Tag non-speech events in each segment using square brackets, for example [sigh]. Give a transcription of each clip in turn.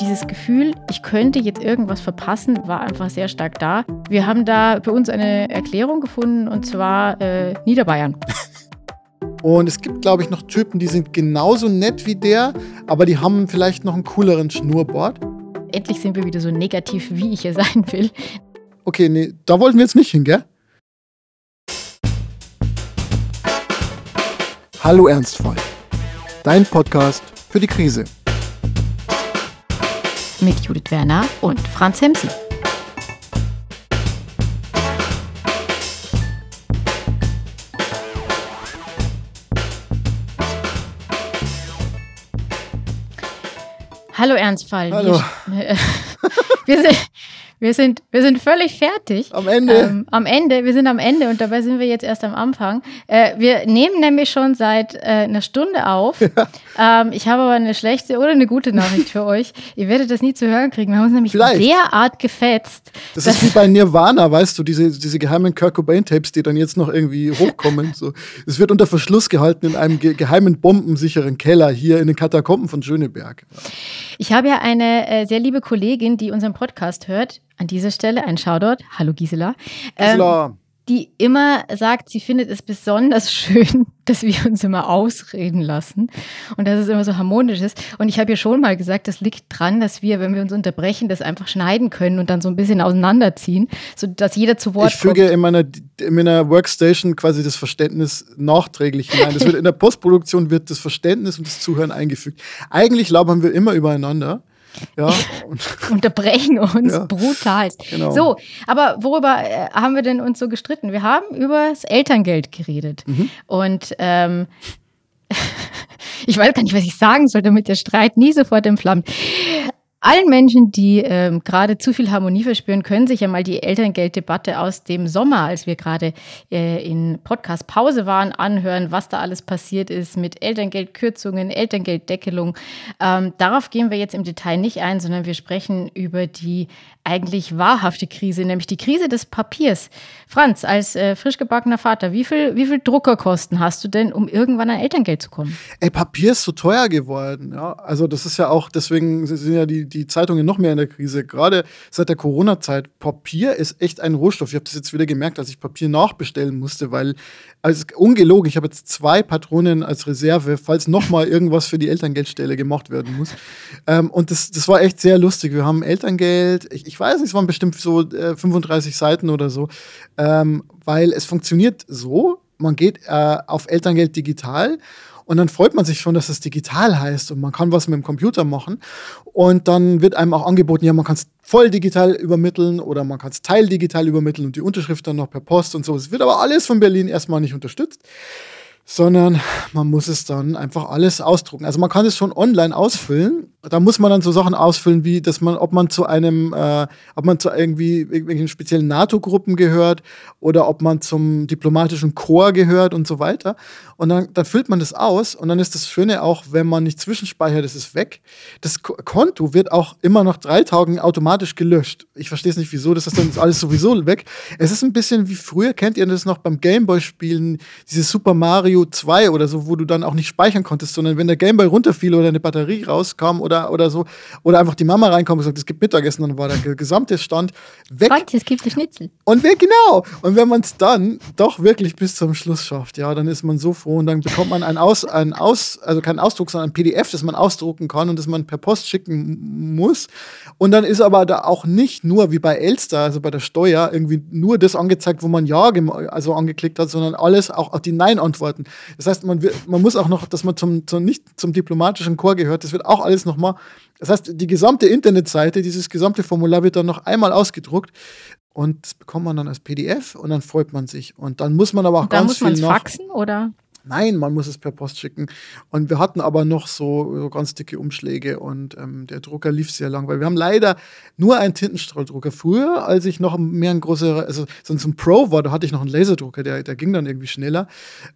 dieses Gefühl, ich könnte jetzt irgendwas verpassen, war einfach sehr stark da. Wir haben da für uns eine Erklärung gefunden und zwar äh, Niederbayern. [laughs] Und es gibt, glaube ich, noch Typen, die sind genauso nett wie der, aber die haben vielleicht noch einen cooleren Schnurrbart. Endlich sind wir wieder so negativ, wie ich hier sein will. Okay, nee, da wollten wir jetzt nicht hin, gell? Hallo Ernstfall. Dein Podcast für die Krise. Mit Judith Werner und Franz Hemsen. Hallo Ernstfall. Hallo. Wir, [laughs] wir, sind, wir, sind, wir sind völlig fertig. Am Ende. Ähm, am Ende, wir sind am Ende und dabei sind wir jetzt erst am Anfang. Äh, wir nehmen nämlich schon seit äh, einer Stunde auf. Ja. Ähm, ich habe aber eine schlechte oder eine gute Nachricht für euch. [laughs] Ihr werdet das nie zu hören kriegen. Wir haben uns nämlich Vielleicht. derart gefetzt. Das ist wie bei Nirvana, weißt du, diese, diese geheimen Kurt Cobain-Tapes, die dann jetzt noch irgendwie hochkommen. so. Es wird unter Verschluss gehalten in einem ge geheimen bombensicheren Keller hier in den Katakomben von Schöneberg. Ich habe ja eine äh, sehr liebe Kollegin, die unseren Podcast hört. An dieser Stelle ein Shoutout. Hallo Gisela. Gisela. Ähm, die immer sagt, sie findet es besonders [laughs] schön, dass wir uns immer ausreden lassen und dass es immer so harmonisch ist. Und ich habe ja schon mal gesagt, das liegt dran, dass wir, wenn wir uns unterbrechen, das einfach schneiden können und dann so ein bisschen auseinanderziehen, sodass jeder zu Wort Ich füge kommt. in meiner, in meiner Workstation quasi das Verständnis nachträglich hinein. Das wird in der Postproduktion wird das Verständnis und das Zuhören eingefügt. Eigentlich labern wir immer übereinander. Ja, [laughs] unterbrechen uns Ja. brutal. Genau. So, aber worüber äh, haben wir denn uns so gestritten? Wir haben über das Elterngeld geredet. Mhm. Und ähm, [laughs] ich weiß gar nicht, was ich sagen soll, damit der Streit nie sofort entflammt. Allen Menschen, die ähm, gerade zu viel Harmonie verspüren, können sich ja mal die Elterngelddebatte aus dem Sommer, als wir gerade äh, in Podcast-Pause waren, anhören, was da alles passiert ist mit Elterngeldkürzungen, Elterngelddeckelung. Ähm, darauf gehen wir jetzt im Detail nicht ein, sondern wir sprechen über die eigentlich wahrhafte Krise, nämlich die Krise des Papiers. Franz, als äh, frisch gebackener Vater, wie viel, wie viel Druckerkosten hast du denn, um irgendwann an Elterngeld zu kommen? Ey, Papier ist so teuer geworden. Ja? Also das ist ja auch, deswegen sind ja die, die Zeitungen noch mehr in der Krise. Gerade seit der Corona-Zeit, Papier ist echt ein Rohstoff. Ich habe das jetzt wieder gemerkt, als ich Papier nachbestellen musste, weil, also ungelogen, ich habe jetzt zwei Patronen als Reserve, falls nochmal irgendwas für die Elterngeldstelle gemacht werden muss. Ähm, und das, das war echt sehr lustig. Wir haben Elterngeld, ich, ich weiß nicht, es waren bestimmt so äh, 35 Seiten oder so, ähm, weil es funktioniert so, man geht äh, auf Elterngeld digital und dann freut man sich schon, dass es digital heißt und man kann was mit dem Computer machen. Und dann wird einem auch angeboten, ja, man kann es voll digital übermitteln oder man kann es teildigital übermitteln und die Unterschrift dann noch per Post und so. Es wird aber alles von Berlin erstmal nicht unterstützt, sondern man muss es dann einfach alles ausdrucken. Also man kann es schon online ausfüllen. Da muss man dann so Sachen ausfüllen, wie dass man, ob man zu einem, äh, ob man zu irgendwie irgendwelchen speziellen NATO-Gruppen gehört oder ob man zum diplomatischen Chor gehört und so weiter. Und dann, dann füllt man das aus und dann ist das Schöne auch, wenn man nicht zwischenspeichert, ist weg. Das Ko- Konto wird auch immer nach drei Tagen automatisch gelöscht. Ich verstehe es nicht, wieso, das ist dann alles sowieso weg. Es ist ein bisschen wie früher, kennt ihr das noch beim Gameboy-Spielen, dieses Super Mario 2 oder so, wo du dann auch nicht speichern konntest, sondern wenn der Gameboy runterfiel oder eine Batterie rauskam oder, oder so, oder einfach die Mama reinkam und gesagt, es gibt Mittagessen, dann war der ge- gesamte Stand weg. Franz, es gibt Schnitzel. Und wer genau? Und wenn man es dann doch wirklich bis zum Schluss schafft, ja, dann ist man so froh und dann bekommt man ein Aus, ein Aus, also kein Ausdruck, sondern ein PDF, das man ausdrucken kann und das man per Post schicken muss. Und dann ist aber da auch nicht nur wie bei Elster, also bei der Steuer, irgendwie nur das angezeigt, wo man Ja also angeklickt hat, sondern alles, auch, auch die Nein-Antworten. Das heißt, man, wird, man muss auch noch, dass man zum, zum, nicht zum diplomatischen Chor gehört, das wird auch alles nochmal. Das heißt, die gesamte Internetseite, dieses gesamte Formular wird dann noch einmal ausgedruckt. Und das bekommt man dann als PDF und dann freut man sich. Und dann muss man aber auch Da ganz muss viel noch. faxen oder? Nein, man muss es per Post schicken. Und wir hatten aber noch so, so ganz dicke Umschläge und ähm, der Drucker lief sehr lang, weil wir haben leider nur einen Tintenstrahldrucker. Früher, als ich noch mehr ein großer, also so ein Pro war, da hatte ich noch einen Laserdrucker, der, der ging dann irgendwie schneller.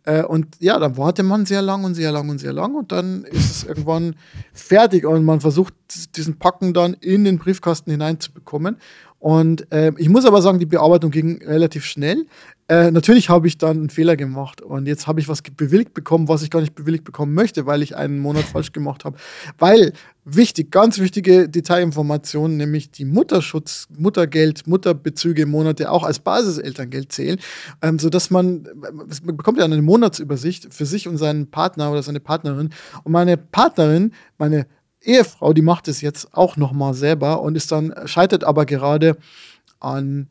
Äh, und ja, dann wartet man sehr lang und sehr lang und sehr lang und dann ist es irgendwann fertig und man versucht, diesen Packen dann in den Briefkasten hineinzubekommen. Und äh, ich muss aber sagen, die Bearbeitung ging relativ schnell. Äh, natürlich habe ich dann einen Fehler gemacht und jetzt habe ich was bewilligt bekommen, was ich gar nicht bewilligt bekommen möchte, weil ich einen Monat falsch gemacht habe. Weil, wichtig, ganz wichtige Detailinformation, nämlich die Mutterschutz, Muttergeld, Mutterbezüge Monate auch als Basiselterngeld zählen, ähm, sodass man, man bekommt ja eine Monatsübersicht für sich und seinen Partner oder seine Partnerin. Und meine Partnerin, meine Ehefrau, die macht es jetzt auch nochmal selber und ist dann, scheitert aber gerade an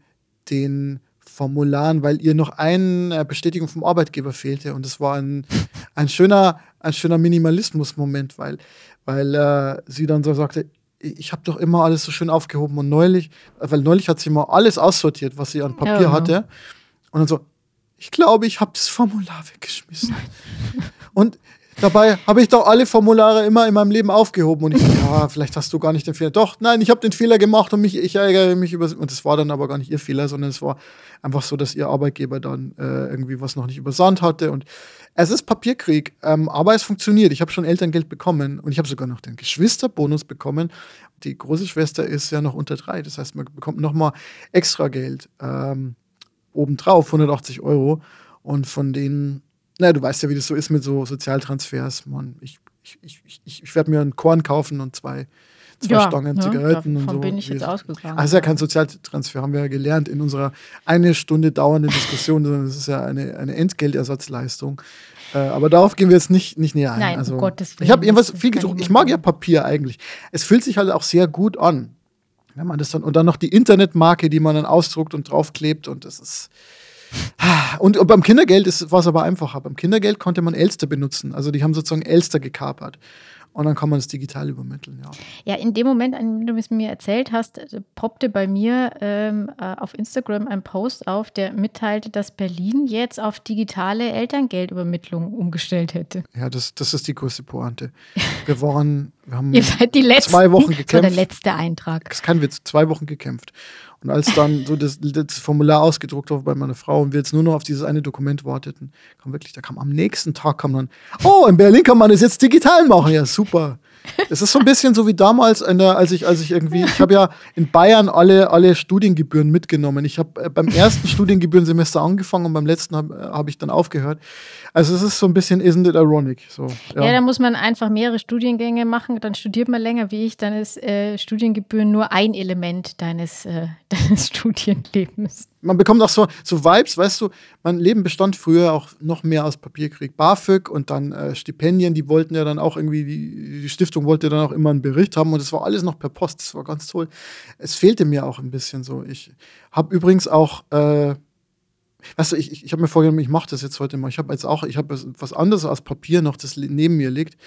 den Formularen, weil ihr noch eine Bestätigung vom Arbeitgeber fehlte. Und es war ein, [laughs] ein schöner, ein schöner Minimalismus-Moment, weil, weil äh, sie dann so sagte, ich habe doch immer alles so schön aufgehoben und neulich, weil neulich hat sie mal alles aussortiert, was sie an Papier ja, hatte. Und dann so, ich glaube, ich habe das Formular weggeschmissen. [laughs] und Dabei habe ich doch alle Formulare immer in meinem Leben aufgehoben und ich ja, vielleicht hast du gar nicht den Fehler. Doch, nein, ich habe den Fehler gemacht und mich, ich ärgere mich über. Und das war dann aber gar nicht ihr Fehler, sondern es war einfach so, dass ihr Arbeitgeber dann äh, irgendwie was noch nicht übersandt hatte. Und es ist Papierkrieg, ähm, aber es funktioniert. Ich habe schon Elterngeld bekommen und ich habe sogar noch den Geschwisterbonus bekommen. Die große Schwester ist ja noch unter drei, das heißt, man bekommt nochmal extra Geld ähm, obendrauf, 180 Euro. Und von denen naja, du weißt ja, wie das so ist mit so Sozialtransfers. Man, ich, ich, ich, ich, ich werde mir einen Korn kaufen und zwei, zwei ja, Stangen ja, Zigaretten und so. bin ich jetzt ausgegangen. Also ja kein Sozialtransfer, haben wir ja gelernt in unserer eine Stunde dauernden Diskussion, sondern es ist ja eine, eine Entgeltersatzleistung. Äh, aber darauf gehen wir jetzt nicht, nicht näher ein. Nein, also, um Gottes Willen. Ich habe irgendwas viel gedruckt. Ich mag ja Papier eigentlich. Es fühlt sich halt auch sehr gut an. Wenn man das dann, und dann noch die Internetmarke, die man dann ausdruckt und draufklebt und das ist und, und beim Kindergeld war es aber einfacher. Beim Kindergeld konnte man Elster benutzen. Also die haben sozusagen Elster gekapert. Und dann kann man es digital übermitteln, ja. Ja, in dem Moment, an dem du es mir erzählt hast, äh, poppte bei mir ähm, äh, auf Instagram ein Post auf, der mitteilte, dass Berlin jetzt auf digitale Elterngeldübermittlung umgestellt hätte. Ja, das, das ist die größte Pointe. Wir waren, wir haben [laughs] Ihr seid die letzten, zwei Wochen gekämpft. Das war der letzte Eintrag. Das ist kein Witz, zwei Wochen gekämpft. Und als dann so das, das Formular ausgedruckt wurde bei meiner Frau und wir jetzt nur noch auf dieses eine Dokument warteten, kam wirklich, da kam am nächsten Tag kam dann, oh, in Berlin kann man das jetzt digital machen. Ja, super. Es ist so ein bisschen so wie damals, der, als ich, als ich irgendwie, ich habe ja in Bayern alle, alle Studiengebühren mitgenommen. Ich habe äh, beim ersten Studiengebührensemester angefangen und beim letzten habe äh, hab ich dann aufgehört. Also es ist so ein bisschen, isn't it ironic? So, ja. ja, da muss man einfach mehrere Studiengänge machen, dann studiert man länger wie ich, dann ist äh, Studiengebühren nur ein Element deines, äh, [laughs] deines Studienlebens man bekommt auch so, so Vibes, weißt du, mein Leben bestand früher auch noch mehr aus Papierkrieg. BAföG und dann äh, Stipendien, die wollten ja dann auch irgendwie, die, die, Stiftung wollte dann auch immer einen Bericht haben und das war alles noch per Post, das war ganz toll. Es fehlte mir auch ein bisschen so. Ich habe übrigens auch, äh, weißt du, ich, ich, ich habe mir vorgenommen, ich mache das jetzt heute mal. Ich habe jetzt auch, ich habe was anderes als Papier noch, das neben mir liegt.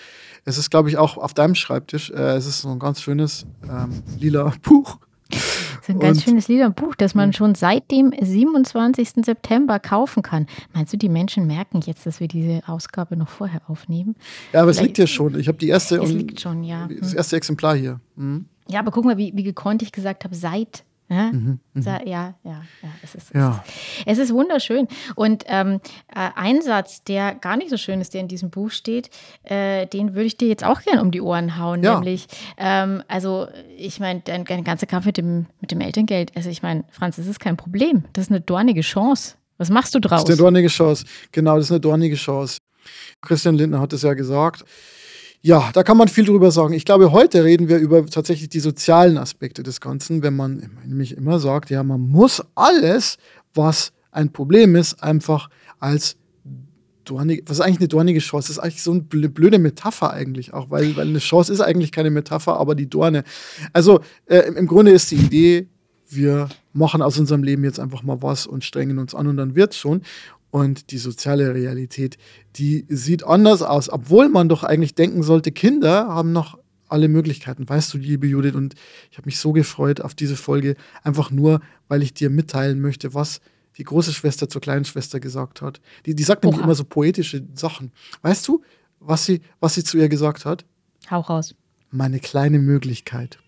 Es ist, glaube ich, auch auf deinem Schreibtisch. Äh, es ist so ein ganz schönes ähm, lila [laughs] Buch. Das ist ein ganz und, schönes Liederbuch, das man schon seit dem 27. September kaufen kann. Meinst du, die Menschen merken jetzt, dass wir diese Ausgabe noch vorher aufnehmen? Ja, aber Vielleicht, es liegt hier schon. Ich habe die erste. Es liegt schon, ja. Das erste Exemplar hier. Mhm. Ja, aber guck mal, wie, wie gekonnt ich gesagt habe, seit ja, mhm, mhm, ja, ja, ja, es ist, ja. Es, ist, es ist wunderschön. Und ähm, äh, ein Satz, der gar nicht so schön ist, der in diesem Buch steht, äh, den würde ich dir jetzt auch gerne um die Ohren hauen. Ja. Nämlich, ähm, also ich meine, dein, dein ganzer Kampf mit dem, mit dem Elterngeld, also ich meine, Franz, das ist kein Problem. Das ist eine dornige Chance. Was machst du draus? Das ist eine dornige Chance. Genau, das ist eine dornige Chance. Christian Lindner hat es ja gesagt. Ja, da kann man viel drüber sagen. Ich glaube, heute reden wir über tatsächlich die sozialen Aspekte des Ganzen, wenn man nämlich immer sagt, ja, man muss alles, was ein Problem ist, einfach als dornige, was ist eigentlich eine dornige Chance? Das ist eigentlich so eine blöde Metapher eigentlich auch, weil, weil eine Chance ist eigentlich keine Metapher, aber die Dorne. Also äh, im Grunde ist die Idee, wir machen aus unserem Leben jetzt einfach mal was und strengen uns an und dann wird's schon. Und die soziale Realität, die sieht anders aus, obwohl man doch eigentlich denken sollte, Kinder haben noch alle Möglichkeiten. Weißt du, liebe Judith, und ich habe mich so gefreut auf diese Folge, einfach nur, weil ich dir mitteilen möchte, was die große Schwester zur kleinen Schwester gesagt hat. Die, die sagt nämlich immer so poetische Sachen. Weißt du, was sie, was sie zu ihr gesagt hat? Hau raus. Meine kleine Möglichkeit.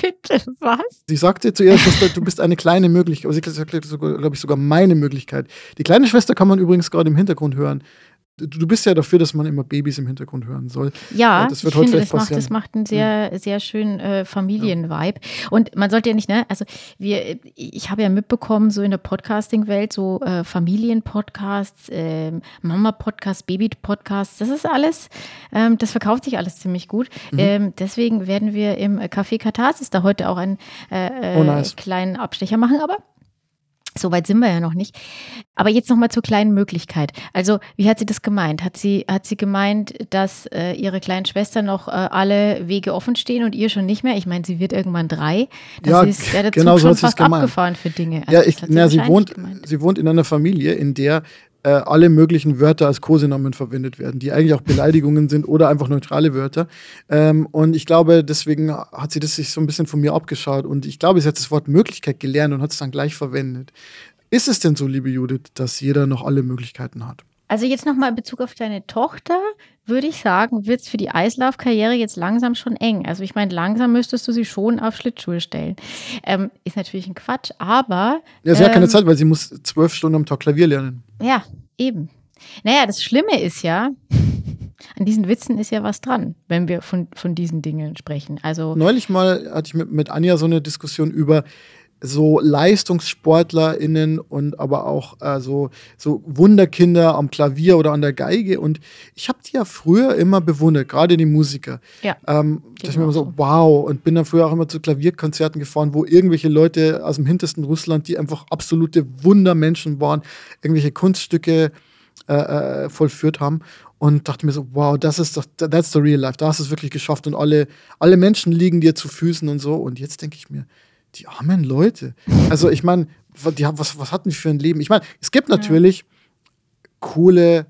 Bitte, was? Sie sagte zu ihrer Schwester, du bist eine kleine Möglichkeit. Sie sagte, glaube ich, sogar meine Möglichkeit. Die kleine Schwester kann man übrigens gerade im Hintergrund hören. Du bist ja dafür, dass man immer Babys im Hintergrund hören soll. Ja, das wird ich heute finde, das macht, das macht einen sehr, ja. sehr schönen äh, Familienvibe. Und man sollte ja nicht, ne, also wir, ich habe ja mitbekommen, so in der Podcasting-Welt, so äh, Familienpodcasts, äh, Mama-Podcasts, Baby-Podcasts, das ist alles, ähm, das verkauft sich alles ziemlich gut. Mhm. Ähm, deswegen werden wir im Café Katharsis da heute auch einen äh, oh, nice. kleinen Abstecher machen, aber so weit sind wir ja noch nicht. Aber jetzt noch mal zur kleinen Möglichkeit. Also, wie hat sie das gemeint? Hat sie, hat sie gemeint, dass äh, ihre kleinen Schwester noch äh, alle Wege offen stehen und ihr schon nicht mehr? Ich meine, sie wird irgendwann drei. Das ja, ist ja der genau Zug so schon fast abgefahren für Dinge. Also, ja, ich, na, sie, wohnt, sie wohnt in einer Familie, in der äh, alle möglichen Wörter als Kosenamen verwendet werden, die eigentlich auch Beleidigungen sind oder einfach neutrale Wörter. Ähm, und ich glaube, deswegen hat sie das sich so ein bisschen von mir abgeschaut. Und ich glaube, sie hat das Wort Möglichkeit gelernt und hat es dann gleich verwendet. Ist es denn so, liebe Judith, dass jeder noch alle Möglichkeiten hat? Also jetzt nochmal in Bezug auf deine Tochter, würde ich sagen, wird es für die Eislaufkarriere jetzt langsam schon eng. Also ich meine, langsam müsstest du sie schon auf Schlittschuhe stellen. Ähm, ist natürlich ein Quatsch, aber. Ja, sie ähm, hat keine ähm, Zeit, weil sie muss zwölf Stunden am Tag Klavier lernen. Ja, eben. Naja, das Schlimme ist ja, an diesen Witzen ist ja was dran, wenn wir von, von diesen Dingen sprechen. Also Neulich mal hatte ich mit, mit Anja so eine Diskussion über so LeistungssportlerInnen und aber auch äh, so, so Wunderkinder am Klavier oder an der Geige. Und ich habe die ja früher immer bewundert, gerade die Musiker. Ja. Ähm, da ich mir immer so, wow, und bin dann früher auch immer zu Klavierkonzerten gefahren, wo irgendwelche Leute aus dem hintersten Russland, die einfach absolute Wundermenschen waren, irgendwelche Kunststücke äh, äh, vollführt haben und dachte mir so, wow, das ist doch, that's the real life, da hast du es wirklich geschafft und alle, alle Menschen liegen dir zu Füßen und so. Und jetzt denke ich mir, die armen Leute. Also ich meine, was, was hatten die für ein Leben? Ich meine, es gibt natürlich ja. coole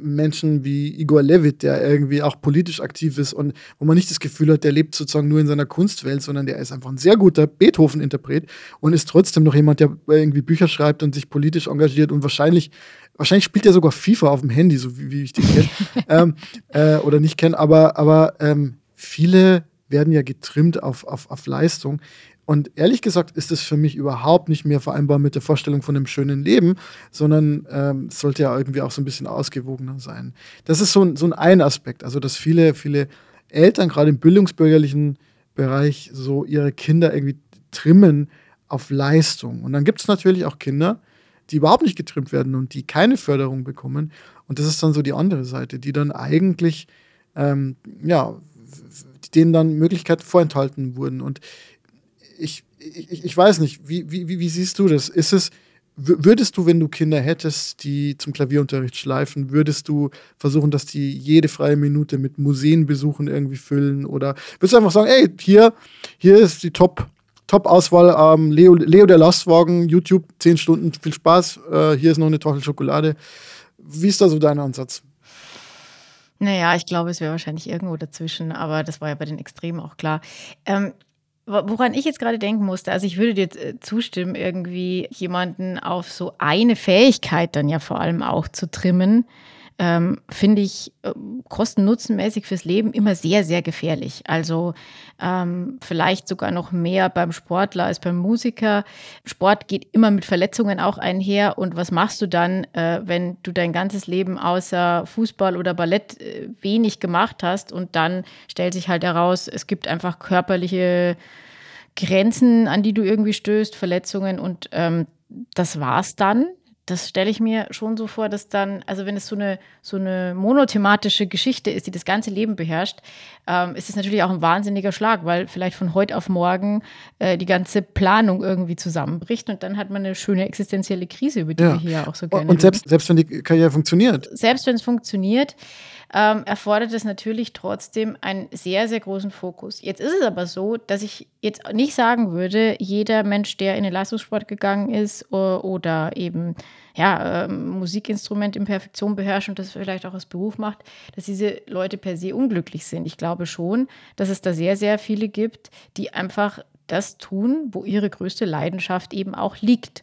Menschen wie Igor Levit, der irgendwie auch politisch aktiv ist und wo man nicht das Gefühl hat, der lebt sozusagen nur in seiner Kunstwelt, sondern der ist einfach ein sehr guter Beethoven-Interpret und ist trotzdem noch jemand, der irgendwie Bücher schreibt und sich politisch engagiert und wahrscheinlich, wahrscheinlich spielt er sogar FIFA auf dem Handy, so wie, wie ich den kenne, [laughs] ähm, äh, oder nicht kenne, aber, aber ähm, viele werden ja getrimmt auf, auf, auf Leistung. Und ehrlich gesagt ist es für mich überhaupt nicht mehr vereinbar mit der Vorstellung von einem schönen Leben, sondern ähm, sollte ja irgendwie auch so ein bisschen ausgewogener sein. Das ist so ein, so ein, Aspekt, also dass viele, viele Eltern gerade im bildungsbürgerlichen Bereich so ihre Kinder irgendwie trimmen auf Leistung. Und dann gibt es natürlich auch Kinder, die überhaupt nicht getrimmt werden und die keine Förderung bekommen. Und das ist dann so die andere Seite, die dann eigentlich, ähm, ja, denen dann Möglichkeiten vorenthalten wurden. Und ich, ich, ich weiß nicht, wie, wie, wie siehst du das? Ist es, würdest du, wenn du Kinder hättest, die zum Klavierunterricht schleifen, würdest du versuchen, dass die jede freie Minute mit Museenbesuchen irgendwie füllen? Oder würdest du einfach sagen, ey, hier, hier ist die Top, Top-Auswahl, ähm, Leo, Leo der Lastwagen, YouTube, 10 Stunden, viel Spaß, äh, hier ist noch eine Torte Schokolade. Wie ist da so dein Ansatz? Naja, ich glaube, es wäre wahrscheinlich irgendwo dazwischen, aber das war ja bei den Extremen auch klar. Ähm, Woran ich jetzt gerade denken musste, also ich würde dir äh, zustimmen, irgendwie jemanden auf so eine Fähigkeit dann ja vor allem auch zu trimmen, ähm, finde ich äh, kosten-nutzenmäßig fürs Leben immer sehr, sehr gefährlich. Also ähm, vielleicht sogar noch mehr beim Sportler als beim Musiker. Sport geht immer mit Verletzungen auch einher. Und was machst du dann, äh, wenn du dein ganzes Leben außer Fußball oder Ballett äh, wenig gemacht hast und dann stellt sich halt heraus, es gibt einfach körperliche Grenzen, an die du irgendwie stößt, Verletzungen und ähm, das war's dann das stelle ich mir schon so vor, dass dann, also wenn es so eine, so eine monothematische Geschichte ist, die das ganze Leben beherrscht, ähm, ist es natürlich auch ein wahnsinniger Schlag, weil vielleicht von heute auf morgen äh, die ganze Planung irgendwie zusammenbricht und dann hat man eine schöne existenzielle Krise, über die ja. wir hier auch so gerne Und selbst, selbst wenn die Karriere funktioniert. Selbst wenn es funktioniert, ähm, erfordert es natürlich trotzdem einen sehr, sehr großen Fokus. Jetzt ist es aber so, dass ich jetzt nicht sagen würde, jeder Mensch, der in den Leistungssport gegangen ist oder eben ja, ähm, Musikinstrument in Perfektion beherrscht und das vielleicht auch als Beruf macht, dass diese Leute per se unglücklich sind. Ich glaube schon, dass es da sehr, sehr viele gibt, die einfach das tun, wo ihre größte Leidenschaft eben auch liegt.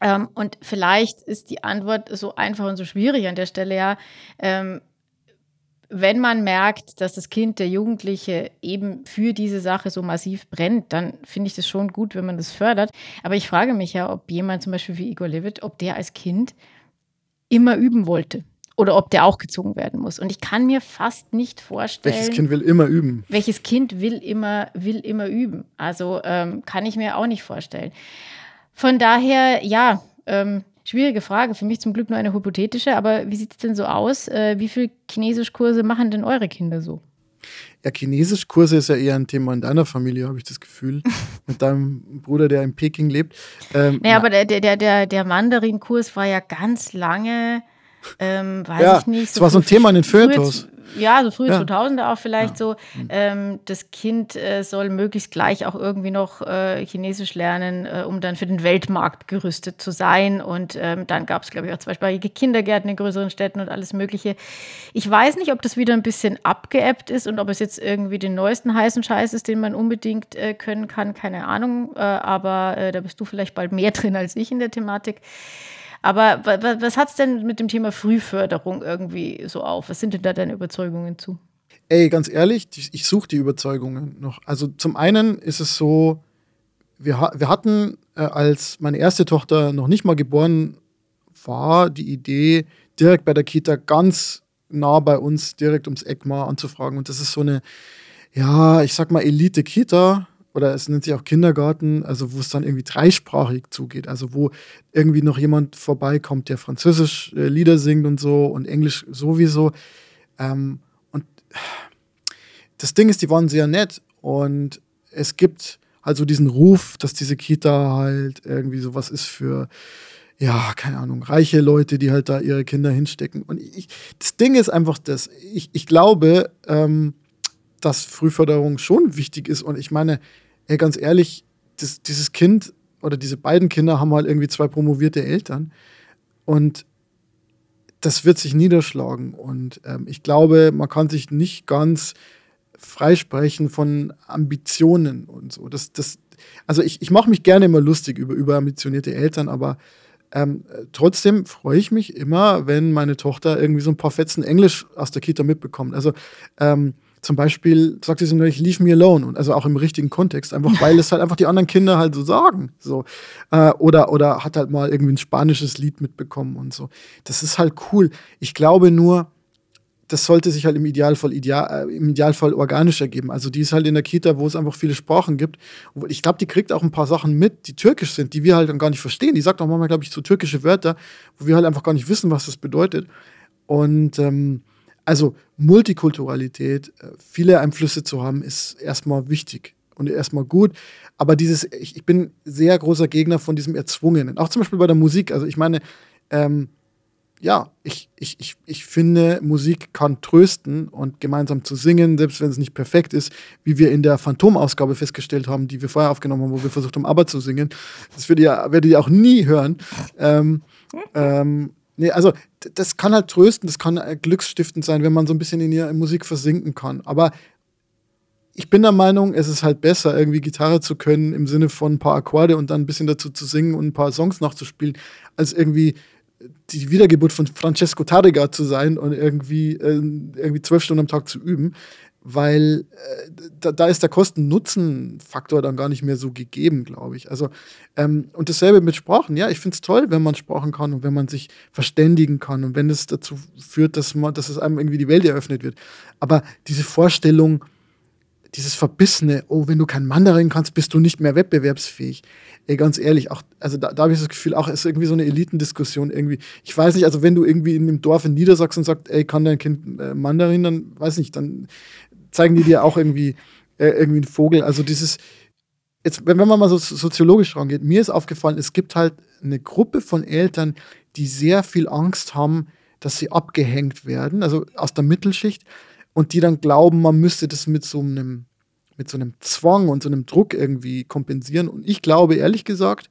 Ähm, und vielleicht ist die Antwort so einfach und so schwierig an der Stelle ja, ähm, wenn man merkt, dass das Kind, der Jugendliche eben für diese Sache so massiv brennt, dann finde ich das schon gut, wenn man das fördert. Aber ich frage mich ja, ob jemand zum Beispiel wie Igor Levit, ob der als Kind immer üben wollte oder ob der auch gezogen werden muss. Und ich kann mir fast nicht vorstellen. Welches Kind will immer üben? Welches Kind will immer, will immer üben? Also ähm, kann ich mir auch nicht vorstellen. Von daher, ja, ähm, schwierige Frage. Für mich zum Glück nur eine hypothetische, aber wie sieht es denn so aus? Äh, wie viele Chinesischkurse machen denn eure Kinder so? Ja, Chinesischkurse ist ja eher ein Thema in deiner Familie, habe ich das Gefühl. [laughs] Mit deinem Bruder, der in Peking lebt. Ähm, naja, aber der, der, der, der Mandarin-Kurs war ja ganz lange, ähm, weiß ja, ich nicht. So das war so ein Thema in den Feuilletons ja, so frühe ja. 2000er auch vielleicht ja. so. Ähm, das Kind äh, soll möglichst gleich auch irgendwie noch äh, Chinesisch lernen, äh, um dann für den Weltmarkt gerüstet zu sein. Und ähm, dann gab es, glaube ich, auch zweisprachige Kindergärten in größeren Städten und alles Mögliche. Ich weiß nicht, ob das wieder ein bisschen abgeebbt ist und ob es jetzt irgendwie den neuesten heißen Scheiß ist, den man unbedingt äh, können kann. Keine Ahnung. Äh, aber äh, da bist du vielleicht bald mehr [laughs] drin als ich in der Thematik. Aber was hat es denn mit dem Thema Frühförderung irgendwie so auf? Was sind denn da deine Überzeugungen zu? Ey, ganz ehrlich, ich suche die Überzeugungen noch. Also zum einen ist es so, wir, wir hatten, äh, als meine erste Tochter noch nicht mal geboren war, die Idee, direkt bei der Kita ganz nah bei uns, direkt ums Eck mal anzufragen. Und das ist so eine, ja, ich sag mal, Elite-Kita oder es nennt sich auch Kindergarten, also wo es dann irgendwie dreisprachig zugeht, also wo irgendwie noch jemand vorbeikommt, der Französisch äh, Lieder singt und so und Englisch sowieso. Ähm, und das Ding ist, die waren sehr nett und es gibt also diesen Ruf, dass diese Kita halt irgendwie sowas ist für ja, keine Ahnung, reiche Leute, die halt da ihre Kinder hinstecken. Und ich, das Ding ist einfach das, ich, ich glaube, ähm, dass Frühförderung schon wichtig ist. Und ich meine, ey, ganz ehrlich, das, dieses Kind oder diese beiden Kinder haben halt irgendwie zwei promovierte Eltern. Und das wird sich niederschlagen. Und ähm, ich glaube, man kann sich nicht ganz freisprechen von Ambitionen und so. Das, das, also ich, ich mache mich gerne immer lustig über überambitionierte Eltern, aber ähm, trotzdem freue ich mich immer, wenn meine Tochter irgendwie so ein paar Fetzen Englisch aus der Kita mitbekommt. Also ähm, zum Beispiel sagte sie neulich, leave me alone. Und also auch im richtigen Kontext, einfach weil es halt einfach die anderen Kinder halt so sagen. So. Äh, oder, oder hat halt mal irgendwie ein spanisches Lied mitbekommen und so. Das ist halt cool. Ich glaube nur, das sollte sich halt im Idealfall, ideal, äh, im Idealfall organisch ergeben. Also die ist halt in der Kita, wo es einfach viele Sprachen gibt. Ich glaube, die kriegt auch ein paar Sachen mit, die türkisch sind, die wir halt dann gar nicht verstehen. Die sagt auch manchmal, glaube ich, so türkische Wörter, wo wir halt einfach gar nicht wissen, was das bedeutet. Und ähm, also Multikulturalität, äh, viele Einflüsse zu haben, ist erstmal wichtig und erstmal gut. Aber dieses, ich, ich, bin sehr großer Gegner von diesem Erzwungenen. Auch zum Beispiel bei der Musik. Also ich meine, ähm, ja, ich, ich, ich, ich finde, Musik kann trösten und gemeinsam zu singen, selbst wenn es nicht perfekt ist, wie wir in der Phantom-Ausgabe festgestellt haben, die wir vorher aufgenommen haben, wo wir versucht haben, aber zu singen. Das werdet ihr, werdet ihr auch nie hören. Ähm, ähm, Nee, also das kann halt trösten, das kann äh, glücksstiftend sein, wenn man so ein bisschen in ihrer Musik versinken kann. Aber ich bin der Meinung, es ist halt besser, irgendwie Gitarre zu können im Sinne von ein paar Akkorde und dann ein bisschen dazu zu singen und ein paar Songs nachzuspielen, als irgendwie die Wiedergeburt von Francesco Tarrega zu sein und irgendwie, äh, irgendwie zwölf Stunden am Tag zu üben weil äh, da, da, ist der Kosten-Nutzen-Faktor dann gar nicht mehr so gegeben, glaube ich. Also, ähm, und dasselbe mit Sprachen. Ja, ich finde es toll, wenn man Sprachen kann und wenn man sich verständigen kann und wenn es dazu führt, dass, man, dass es einem irgendwie die Welt eröffnet wird. Aber diese Vorstellung, dieses Verbissene, oh, wenn du kein Mandarin kannst, bist du nicht mehr wettbewerbsfähig. Ey, ganz ehrlich, auch, also da, da habe ich das Gefühl, auch ist irgendwie so eine Elitendiskussion irgendwie. Ich weiß nicht, also wenn du irgendwie in einem Dorf in Niedersachsen sagst, ey, kann dein Kind äh, Mandarin, dann weiß nicht, dann zeigen die dir auch irgendwie, äh, irgendwie einen Vogel. Also dieses, jetzt, wenn, man mal so soziologisch rangeht, mir ist aufgefallen, es gibt halt eine Gruppe von Eltern, die sehr viel Angst haben, dass sie abgehängt werden, also aus der Mittelschicht, und die dann glauben, man müsste das mit so einem, mit so einem Zwang und so einem Druck irgendwie kompensieren. Und ich glaube, ehrlich gesagt,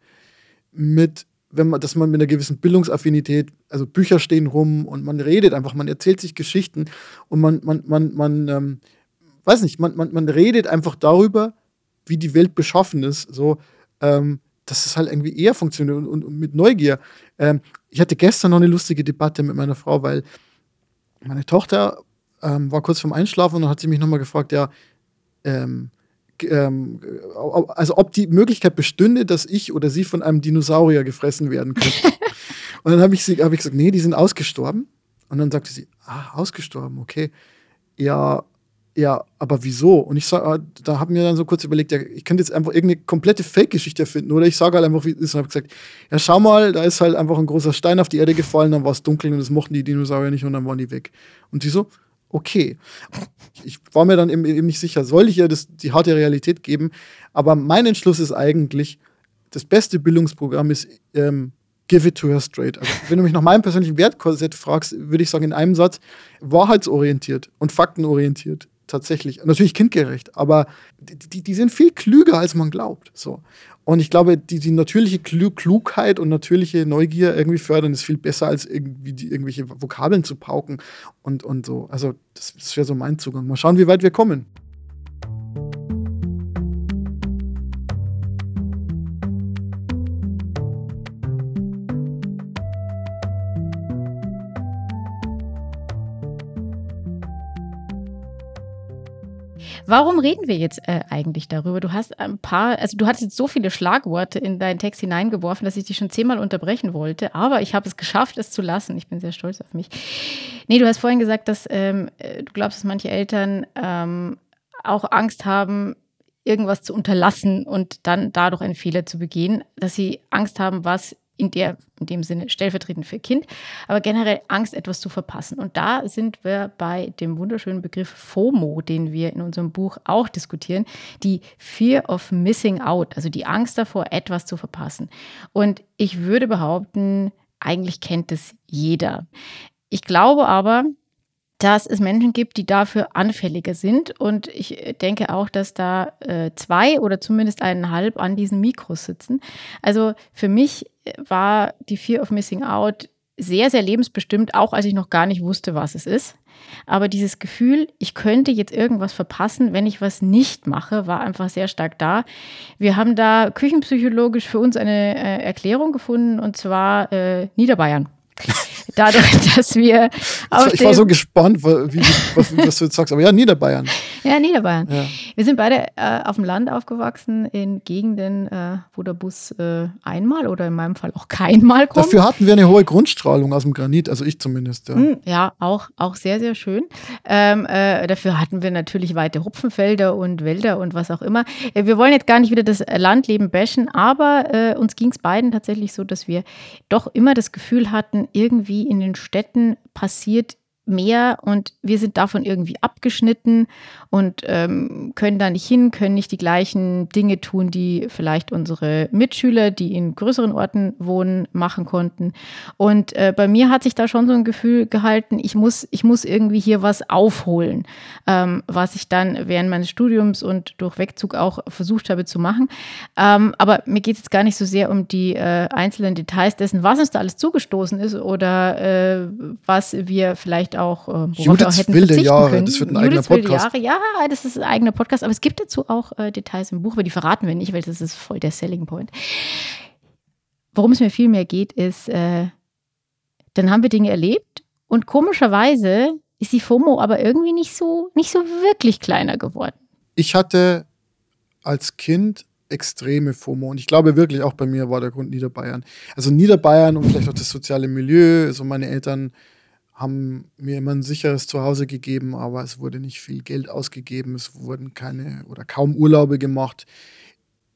mit wenn man, dass man mit einer gewissen Bildungsaffinität, also Bücher stehen rum und man redet einfach, man erzählt sich Geschichten und man, man, man, man ähm, weiß nicht, man, man, man redet einfach darüber, wie die Welt beschaffen ist, so, ähm, dass es halt irgendwie eher funktioniert und, und, und mit Neugier. Ähm, ich hatte gestern noch eine lustige Debatte mit meiner Frau, weil meine Tochter ähm, war kurz vorm Einschlafen und dann hat sie mich nochmal gefragt, ja, ähm, ähm, also ob die Möglichkeit bestünde, dass ich oder sie von einem Dinosaurier gefressen werden könnte. [laughs] und dann habe ich, hab ich gesagt, nee, die sind ausgestorben. Und dann sagte sie, ah, ausgestorben, okay. Ja, ja, aber wieso? Und ich sag, ah, da habe mir dann so kurz überlegt, ja, ich könnte jetzt einfach irgendeine komplette Fake-Geschichte erfinden. Oder ich sage halt einfach, wie ist. Und habe gesagt, ja, schau mal, da ist halt einfach ein großer Stein auf die Erde gefallen, dann war es dunkel und das mochten die Dinosaurier nicht und dann waren die weg. Und sie so, okay. Ich war mir dann eben, eben nicht sicher, soll ich ihr das, die harte Realität geben? Aber mein Entschluss ist eigentlich, das beste Bildungsprogramm ist, ähm, give it to her straight. Also, wenn du mich nach meinem persönlichen Wertkorsett fragst, würde ich sagen in einem Satz, wahrheitsorientiert und faktenorientiert. Tatsächlich. Natürlich kindgerecht, aber die, die sind viel klüger, als man glaubt. So. Und ich glaube, die, die natürliche Klugheit und natürliche Neugier irgendwie fördern ist viel besser, als irgendwie die, irgendwelche Vokabeln zu pauken und, und so. Also, das, das wäre so mein Zugang. Mal schauen, wie weit wir kommen. Warum reden wir jetzt äh, eigentlich darüber? Du hast ein paar, also du hattest jetzt so viele Schlagworte in deinen Text hineingeworfen, dass ich dich schon zehnmal unterbrechen wollte, aber ich habe es geschafft, es zu lassen. Ich bin sehr stolz auf mich. Nee, du hast vorhin gesagt, dass ähm, äh, du glaubst, dass manche Eltern ähm, auch Angst haben, irgendwas zu unterlassen und dann dadurch einen Fehler zu begehen, dass sie Angst haben, was in, der, in dem Sinne stellvertretend für Kind, aber generell Angst, etwas zu verpassen. Und da sind wir bei dem wunderschönen Begriff FOMO, den wir in unserem Buch auch diskutieren, die Fear of Missing Out, also die Angst davor, etwas zu verpassen. Und ich würde behaupten, eigentlich kennt es jeder. Ich glaube aber, dass es Menschen gibt, die dafür anfälliger sind. Und ich denke auch, dass da äh, zwei oder zumindest eineinhalb an diesen Mikros sitzen. Also für mich war die Fear of Missing Out sehr, sehr lebensbestimmt, auch als ich noch gar nicht wusste, was es ist. Aber dieses Gefühl, ich könnte jetzt irgendwas verpassen, wenn ich was nicht mache, war einfach sehr stark da. Wir haben da küchenpsychologisch für uns eine äh, Erklärung gefunden, und zwar äh, Niederbayern dadurch, [laughs] dass wir Ich war so gespannt, wie, was, was, du jetzt sagst. Aber ja, Niederbayern. Ja, Niederbayern. Ja. Wir sind beide äh, auf dem Land aufgewachsen, in Gegenden, äh, wo der Bus äh, einmal oder in meinem Fall auch keinmal kommt. Dafür hatten wir eine hohe Grundstrahlung aus dem Granit, also ich zumindest. Ja, hm, ja auch, auch sehr, sehr schön. Ähm, äh, dafür hatten wir natürlich weite Hupfenfelder und Wälder und was auch immer. Äh, wir wollen jetzt gar nicht wieder das Landleben bashen, aber äh, uns ging es beiden tatsächlich so, dass wir doch immer das Gefühl hatten, irgendwie in den Städten passiert mehr und wir sind davon irgendwie abgeschnitten und ähm, können da nicht hin, können nicht die gleichen Dinge tun, die vielleicht unsere Mitschüler, die in größeren Orten wohnen, machen konnten. Und äh, bei mir hat sich da schon so ein Gefühl gehalten, ich muss, ich muss irgendwie hier was aufholen, ähm, was ich dann während meines Studiums und durch Wegzug auch versucht habe zu machen. Ähm, aber mir geht es jetzt gar nicht so sehr um die äh, einzelnen Details dessen, was uns da alles zugestoßen ist oder äh, was wir vielleicht auch, äh, Judiths hätten wilde Jahre, können. das wird ein Judiths eigener Podcast. Jahre, ja, das ist ein eigener Podcast, aber es gibt dazu auch äh, Details im Buch, aber die verraten wir nicht, weil das ist voll der Selling Point. Worum es mir viel mehr geht, ist, äh, dann haben wir Dinge erlebt und komischerweise ist die FOMO aber irgendwie nicht so, nicht so wirklich kleiner geworden. Ich hatte als Kind extreme FOMO. Und ich glaube wirklich, auch bei mir war der Grund Niederbayern. Also Niederbayern und vielleicht auch das soziale Milieu. Also meine Eltern haben mir immer ein sicheres Zuhause gegeben, aber es wurde nicht viel Geld ausgegeben, es wurden keine oder kaum Urlaube gemacht.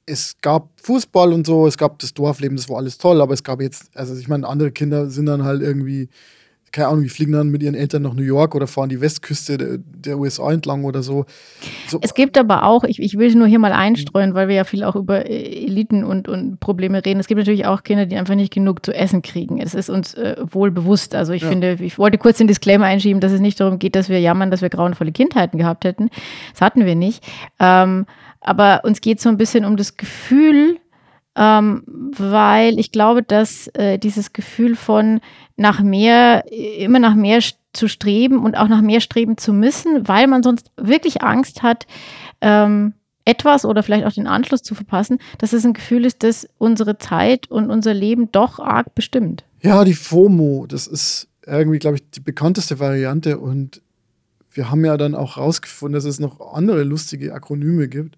Es gab Fußball und so, es gab das Dorfleben, das war alles toll, aber es gab jetzt, also ich meine, andere Kinder sind dann halt irgendwie keine Ahnung, die fliegen dann mit ihren Eltern nach New York oder fahren die Westküste der, der USA entlang oder so. so. Es gibt aber auch, ich, ich will nur hier mal einstreuen, weil wir ja viel auch über Eliten und, und Probleme reden. Es gibt natürlich auch Kinder, die einfach nicht genug zu essen kriegen. Es ist uns äh, wohl bewusst. Also ich ja. finde, ich wollte kurz den Disclaimer einschieben, dass es nicht darum geht, dass wir jammern, dass wir grauenvolle Kindheiten gehabt hätten. Das hatten wir nicht. Ähm, aber uns geht so ein bisschen um das Gefühl, ähm, weil ich glaube, dass äh, dieses Gefühl von nach mehr, immer nach mehr zu streben und auch nach mehr streben zu müssen, weil man sonst wirklich Angst hat, ähm, etwas oder vielleicht auch den Anschluss zu verpassen, dass es ein Gefühl ist, das unsere Zeit und unser Leben doch arg bestimmt. Ja, die FOMO, das ist irgendwie, glaube ich, die bekannteste Variante und wir haben ja dann auch rausgefunden, dass es noch andere lustige Akronyme gibt,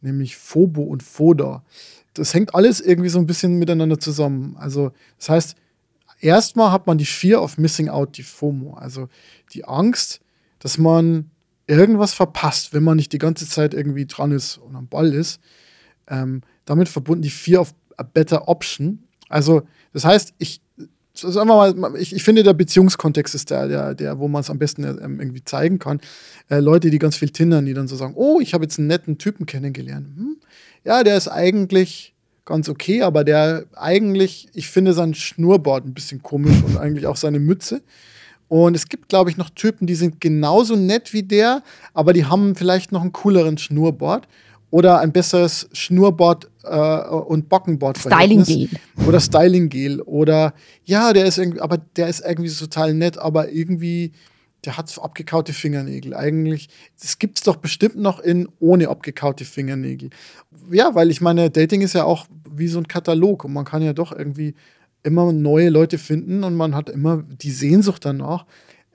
nämlich FOBO und FODA das hängt alles irgendwie so ein bisschen miteinander zusammen. Also, das heißt, erstmal hat man die Fear of Missing Out, die FOMO, also die Angst, dass man irgendwas verpasst, wenn man nicht die ganze Zeit irgendwie dran ist und am Ball ist. Ähm, damit verbunden die Fear of a Better Option. Also, das heißt, ich, sagen wir mal, ich, ich finde, der Beziehungskontext ist der, der, der wo man es am besten ähm, irgendwie zeigen kann. Äh, Leute, die ganz viel tindern, die dann so sagen: Oh, ich habe jetzt einen netten Typen kennengelernt. Hm? Ja, der ist eigentlich ganz okay, aber der eigentlich, ich finde sein Schnurrbart ein bisschen komisch und eigentlich auch seine Mütze. Und es gibt, glaube ich, noch Typen, die sind genauso nett wie der, aber die haben vielleicht noch einen cooleren Schnurrbart oder ein besseres Schnurrbart äh, und Bockenbart. Styling Gel. Oder Styling Gel. Oder ja, der ist irgendwie, aber der ist irgendwie total nett, aber irgendwie, der hat abgekaute Fingernägel. Eigentlich, das gibt es doch bestimmt noch in ohne abgekaute Fingernägel. Ja, weil ich meine, Dating ist ja auch wie so ein Katalog und man kann ja doch irgendwie immer neue Leute finden und man hat immer die Sehnsucht danach,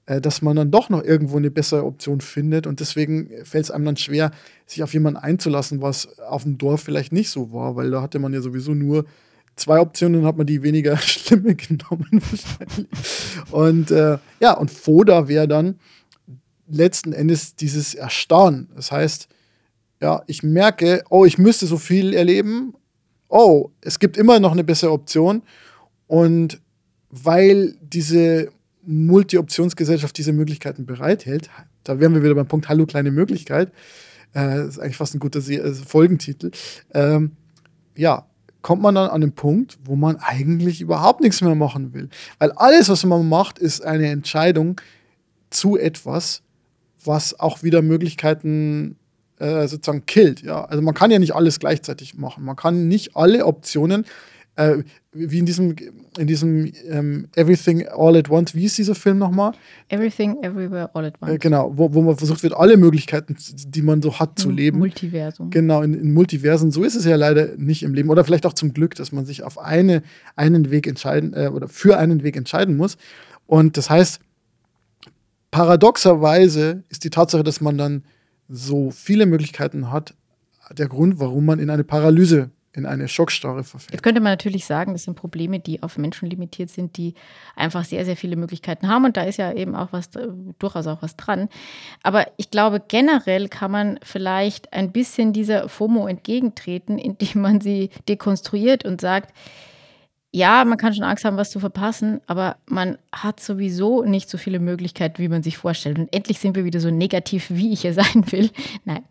äh, dass man dann doch noch irgendwo eine bessere Option findet. Und deswegen fällt es einem dann schwer, sich auf jemanden einzulassen, was auf dem Dorf vielleicht nicht so war, weil da hatte man ja sowieso nur zwei Optionen hat man die weniger [laughs] schlimme genommen wahrscheinlich. Und äh, ja, und Foda wäre dann letzten Endes dieses Erstarren. Das heißt, ja, ich merke, oh, ich müsste so viel erleben. Oh, es gibt immer noch eine bessere Option. Und weil diese Multi-Optionsgesellschaft diese Möglichkeiten bereithält, da wären wir wieder beim Punkt Hallo, kleine Möglichkeit. Äh, das ist eigentlich fast ein guter äh, Folgentitel. Ähm, ja, kommt man dann an den Punkt, wo man eigentlich überhaupt nichts mehr machen will. Weil alles, was man macht, ist eine Entscheidung zu etwas, was auch wieder Möglichkeiten äh, sozusagen killt. Ja? Also man kann ja nicht alles gleichzeitig machen. Man kann nicht alle Optionen äh, wie in diesem, in diesem ähm, Everything All at Once, wie ist dieser Film nochmal? Everything Everywhere All at Once. Äh, genau, wo, wo man versucht wird, alle Möglichkeiten, die man so hat, zu leben. Multiversum. Genau, in, in Multiversen. So ist es ja leider nicht im Leben. Oder vielleicht auch zum Glück, dass man sich auf eine, einen Weg entscheiden äh, oder für einen Weg entscheiden muss. Und das heißt, paradoxerweise ist die Tatsache, dass man dann so viele Möglichkeiten hat, der Grund, warum man in eine Paralyse in eine Schockstarre verfällt. Jetzt könnte man natürlich sagen, das sind Probleme, die auf Menschen limitiert sind, die einfach sehr, sehr viele Möglichkeiten haben. Und da ist ja eben auch was, äh, durchaus auch was dran. Aber ich glaube, generell kann man vielleicht ein bisschen dieser FOMO entgegentreten, indem man sie dekonstruiert und sagt, ja, man kann schon Angst haben, was zu verpassen, aber man hat sowieso nicht so viele Möglichkeiten, wie man sich vorstellt. Und endlich sind wir wieder so negativ, wie ich hier sein will. [laughs] Nein.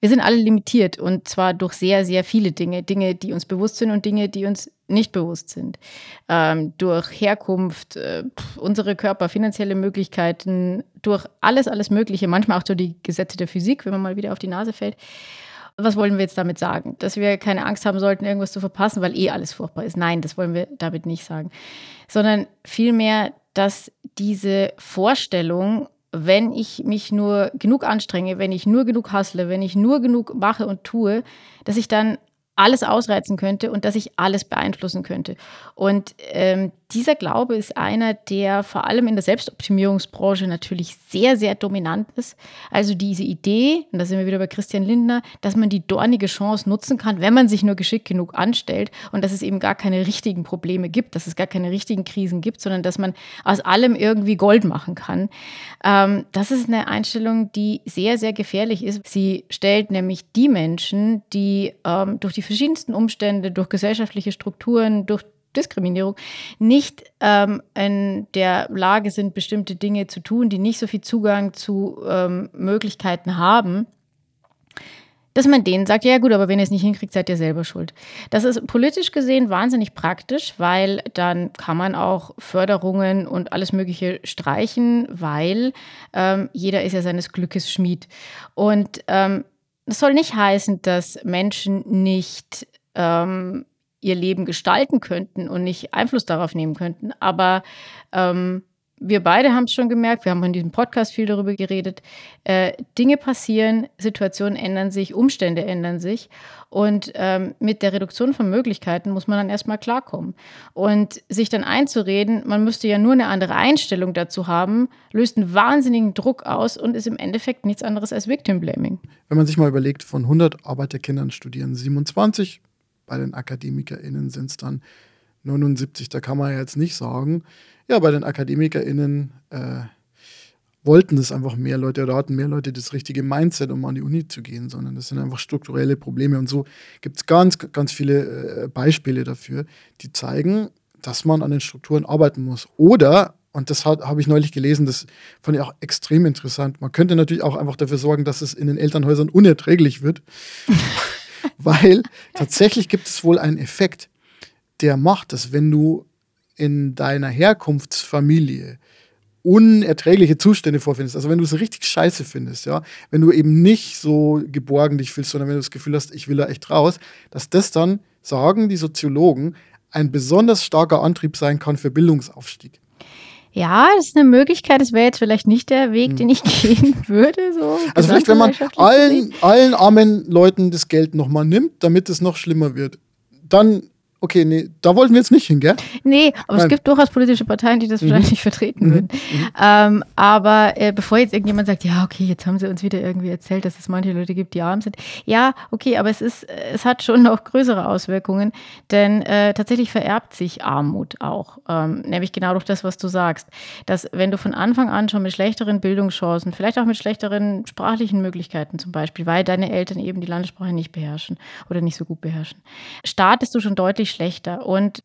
Wir sind alle limitiert und zwar durch sehr, sehr viele Dinge. Dinge, die uns bewusst sind und Dinge, die uns nicht bewusst sind. Ähm, durch Herkunft, äh, unsere Körper, finanzielle Möglichkeiten, durch alles, alles Mögliche. Manchmal auch durch die Gesetze der Physik, wenn man mal wieder auf die Nase fällt. Was wollen wir jetzt damit sagen? Dass wir keine Angst haben sollten, irgendwas zu verpassen, weil eh alles furchtbar ist. Nein, das wollen wir damit nicht sagen. Sondern vielmehr, dass diese Vorstellung wenn ich mich nur genug anstrenge, wenn ich nur genug hassle, wenn ich nur genug mache und tue, dass ich dann alles ausreizen könnte und dass ich alles beeinflussen könnte. Und ähm, dieser Glaube ist einer, der vor allem in der Selbstoptimierungsbranche natürlich sehr, sehr dominant ist. Also diese Idee, und da sind wir wieder bei Christian Lindner, dass man die dornige Chance nutzen kann, wenn man sich nur geschickt genug anstellt und dass es eben gar keine richtigen Probleme gibt, dass es gar keine richtigen Krisen gibt, sondern dass man aus allem irgendwie Gold machen kann. Ähm, das ist eine Einstellung, die sehr, sehr gefährlich ist. Sie stellt nämlich die Menschen, die ähm, durch die verschiedensten Umstände, durch gesellschaftliche Strukturen, durch Diskriminierung nicht ähm, in der Lage sind, bestimmte Dinge zu tun, die nicht so viel Zugang zu ähm, Möglichkeiten haben, dass man denen sagt, ja gut, aber wenn ihr es nicht hinkriegt, seid ihr selber schuld. Das ist politisch gesehen wahnsinnig praktisch, weil dann kann man auch Förderungen und alles Mögliche streichen, weil ähm, jeder ist ja seines Glückes Schmied. Und ähm, das soll nicht heißen, dass Menschen nicht ähm, ihr Leben gestalten könnten und nicht Einfluss darauf nehmen könnten. Aber ähm, wir beide haben es schon gemerkt, wir haben in diesem Podcast viel darüber geredet, äh, Dinge passieren, Situationen ändern sich, Umstände ändern sich und ähm, mit der Reduktion von Möglichkeiten muss man dann erstmal klarkommen. Und sich dann einzureden, man müsste ja nur eine andere Einstellung dazu haben, löst einen wahnsinnigen Druck aus und ist im Endeffekt nichts anderes als Victim Blaming. Wenn man sich mal überlegt, von 100 Arbeiterkindern studieren 27 bei den AkademikerInnen sind es dann 79. Da kann man ja jetzt nicht sagen, ja, bei den AkademikerInnen äh, wollten es einfach mehr Leute oder hatten mehr Leute das richtige Mindset, um an die Uni zu gehen, sondern das sind einfach strukturelle Probleme. Und so gibt es ganz, ganz viele äh, Beispiele dafür, die zeigen, dass man an den Strukturen arbeiten muss. Oder, und das habe ich neulich gelesen, das fand ich auch extrem interessant, man könnte natürlich auch einfach dafür sorgen, dass es in den Elternhäusern unerträglich wird, [laughs] [laughs] weil tatsächlich gibt es wohl einen Effekt, der macht, dass wenn du in deiner Herkunftsfamilie unerträgliche Zustände vorfindest, also wenn du es richtig scheiße findest, ja, wenn du eben nicht so geborgen dich fühlst, sondern wenn du das Gefühl hast, ich will da echt raus, dass das dann, sagen die Soziologen, ein besonders starker Antrieb sein kann für Bildungsaufstieg. Ja, das ist eine Möglichkeit. Das wäre jetzt vielleicht nicht der Weg, hm. den ich [laughs] gehen würde. So also vielleicht, wenn man allen, allen armen Leuten das Geld nochmal nimmt, damit es noch schlimmer wird, dann Okay, nee, da wollten wir jetzt nicht hin, gell? Nee, aber Nein. es gibt durchaus politische Parteien, die das mhm. vielleicht nicht vertreten mhm. würden. Mhm. Ähm, aber äh, bevor jetzt irgendjemand sagt, ja, okay, jetzt haben sie uns wieder irgendwie erzählt, dass es manche Leute gibt, die arm sind. Ja, okay, aber es ist, es hat schon noch größere Auswirkungen, denn äh, tatsächlich vererbt sich Armut auch. Ähm, nämlich genau durch das, was du sagst. Dass wenn du von Anfang an schon mit schlechteren Bildungschancen, vielleicht auch mit schlechteren sprachlichen Möglichkeiten zum Beispiel, weil deine Eltern eben die Landessprache nicht beherrschen oder nicht so gut beherrschen, startest du schon deutlich schlechter. Und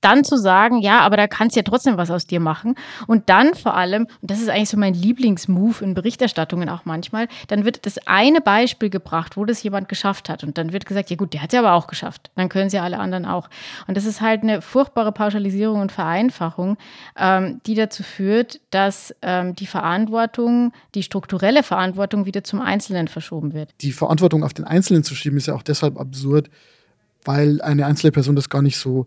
dann zu sagen, ja, aber da kannst du ja trotzdem was aus dir machen. Und dann vor allem, und das ist eigentlich so mein Lieblingsmove in Berichterstattungen auch manchmal, dann wird das eine Beispiel gebracht, wo das jemand geschafft hat. Und dann wird gesagt, ja gut, der hat es ja aber auch geschafft. Dann können sie alle anderen auch. Und das ist halt eine furchtbare Pauschalisierung und Vereinfachung, ähm, die dazu führt, dass ähm, die Verantwortung, die strukturelle Verantwortung wieder zum Einzelnen verschoben wird. Die Verantwortung auf den Einzelnen zu schieben, ist ja auch deshalb absurd, weil eine einzelne Person das gar nicht so